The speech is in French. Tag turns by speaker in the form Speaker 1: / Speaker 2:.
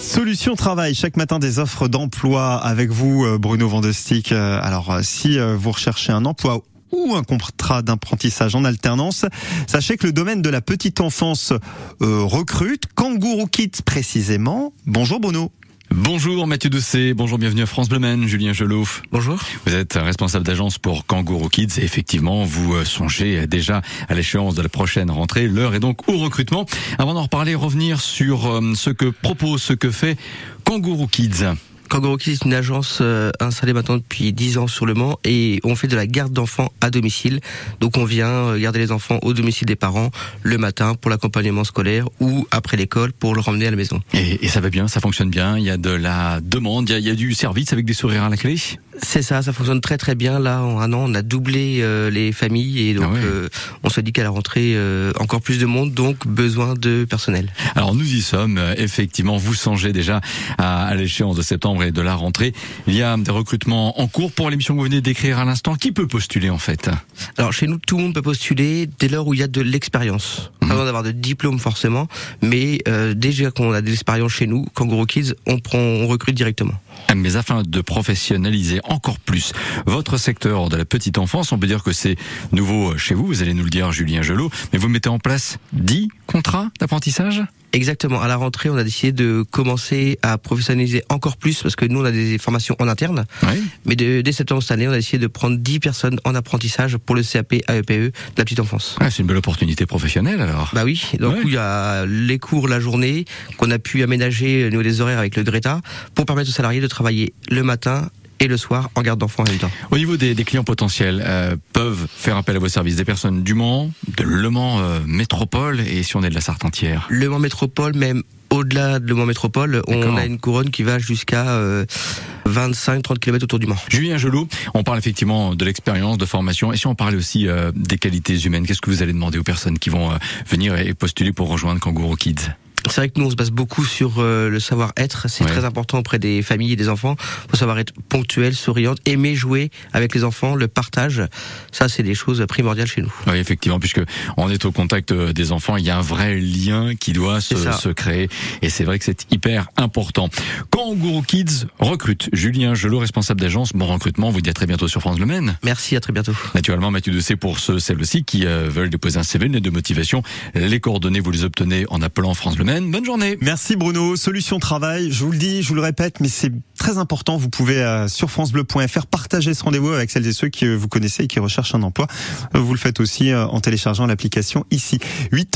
Speaker 1: Solution Travail, chaque matin des offres d'emploi avec vous euh, Bruno Vandestick. Euh, Alors euh, si vous recherchez un emploi ou un contrat d'apprentissage en alternance, sachez que le domaine de la petite enfance recrute Kangourou Kids précisément. Bonjour Bruno.
Speaker 2: Bonjour Mathieu Doucet, bonjour, bienvenue à France Bleu Julien Gelot.
Speaker 3: Bonjour.
Speaker 2: Vous êtes responsable d'agence pour Kangourou Kids et effectivement vous euh, songez déjà à l'échéance de la prochaine rentrée. L'heure est donc au recrutement. Avant d'en reparler, revenir sur euh, ce que propose, ce que fait Kangourou Kids.
Speaker 3: Kangaroo Kids est une agence euh, installée maintenant depuis 10 ans sur le Mans et on fait de la garde d'enfants à domicile. Donc on vient euh, garder les enfants au domicile des parents le matin pour l'accompagnement scolaire ou après l'école pour le ramener à la maison.
Speaker 2: Et, et ça va bien, ça fonctionne bien, il y a de la demande, il y a, il y a du service avec des sourires à la clé?
Speaker 3: C'est ça, ça fonctionne très très bien. Là, en un an, on a doublé euh, les familles et donc
Speaker 2: Ah ouais.
Speaker 3: euh, on se dit qu'à la rentrée, euh, encore plus de monde, donc besoin de personnel.
Speaker 2: Alors nous y sommes, effectivement, vous songez déjà à, à l'échéance de septembre et de la rentrée. Il y a des recrutements en cours pour l'émission que vous venez d'écrire à l'instant. Qui peut postuler en fait
Speaker 3: Alors chez nous, tout le monde peut postuler dès lors où il y a de l'expérience. Pas besoin d'avoir de diplôme forcément, mais euh, déjà qu'on a de l'expérience chez nous, Kangaroo Kids, on prend, on recrute directement.
Speaker 2: Mais afin de professionnaliser encore plus votre secteur de la petite enfance, on peut dire que c'est nouveau chez vous, vous allez nous le dire Julien Gelot, mais vous mettez en place 10 contrats d'apprentissage?
Speaker 3: Exactement. À la rentrée, on a décidé de commencer à professionnaliser encore plus parce que nous, on a des formations en interne.
Speaker 2: Oui.
Speaker 3: Mais de- dès septembre cette année, on a décidé de prendre 10 personnes en apprentissage pour le CAP AEPE de la petite enfance.
Speaker 2: Ah, c'est une belle opportunité professionnelle alors.
Speaker 3: Bah oui, donc
Speaker 2: Ouais.
Speaker 3: il y a les cours la journée qu'on a pu aménager au niveau des horaires avec le Greta pour permettre aux salariés de travailler le matin et le soir en garde d'enfants en même temps.
Speaker 2: Au niveau des, des clients potentiels, euh, peuvent faire appel à vos services des personnes du Mans, de Le Mans euh, Métropole et si on est de la Sarthe entière.
Speaker 3: Le Mans Métropole, même au-delà de Le Mans Métropole, on a une couronne qui va jusqu'à euh, 25-30 km autour du Mans.
Speaker 2: Julien Gelot, on parle effectivement de l'expérience, de formation, et si on parlait aussi euh, des qualités humaines, qu'est-ce que vous allez demander aux personnes qui vont euh, venir et postuler pour rejoindre Kangourou Kids?
Speaker 3: C'est vrai que nous, on se base beaucoup sur euh, le savoir-être. C'est
Speaker 2: Ouais.
Speaker 3: très important auprès des familles et des enfants. faut savoir être ponctuel, souriante, aimer jouer avec les enfants, le partage. Ça, c'est des choses primordiales chez nous.
Speaker 2: Oui, effectivement, puisque on est au contact euh, des enfants, il y a un vrai lien qui doit se, se créer, et c'est vrai que c'est hyper important. Kangourou Kids recrute Julien Gelot, responsable d'agence. Bon recrutement, on vous dit à très bientôt sur France Le Maine.
Speaker 3: Merci, à très bientôt.
Speaker 2: Naturellement, Mathieu Doucet pour ceux, celles aussi qui euh, veulent déposer un CV, une lettre de motivation. Les coordonnées, vous les obtenez en appelant France Le Maine. Bonne journée.
Speaker 1: Merci Bruno. Solution Travail, je vous le dis, je vous le répète, mais c'est très important. Vous pouvez euh, sur francebleu.fr partager ce rendez-vous avec celles et ceux que vous connaissez et qui recherchent un emploi. Euh, Vous le faites aussi euh, en téléchargeant l'application ici. 8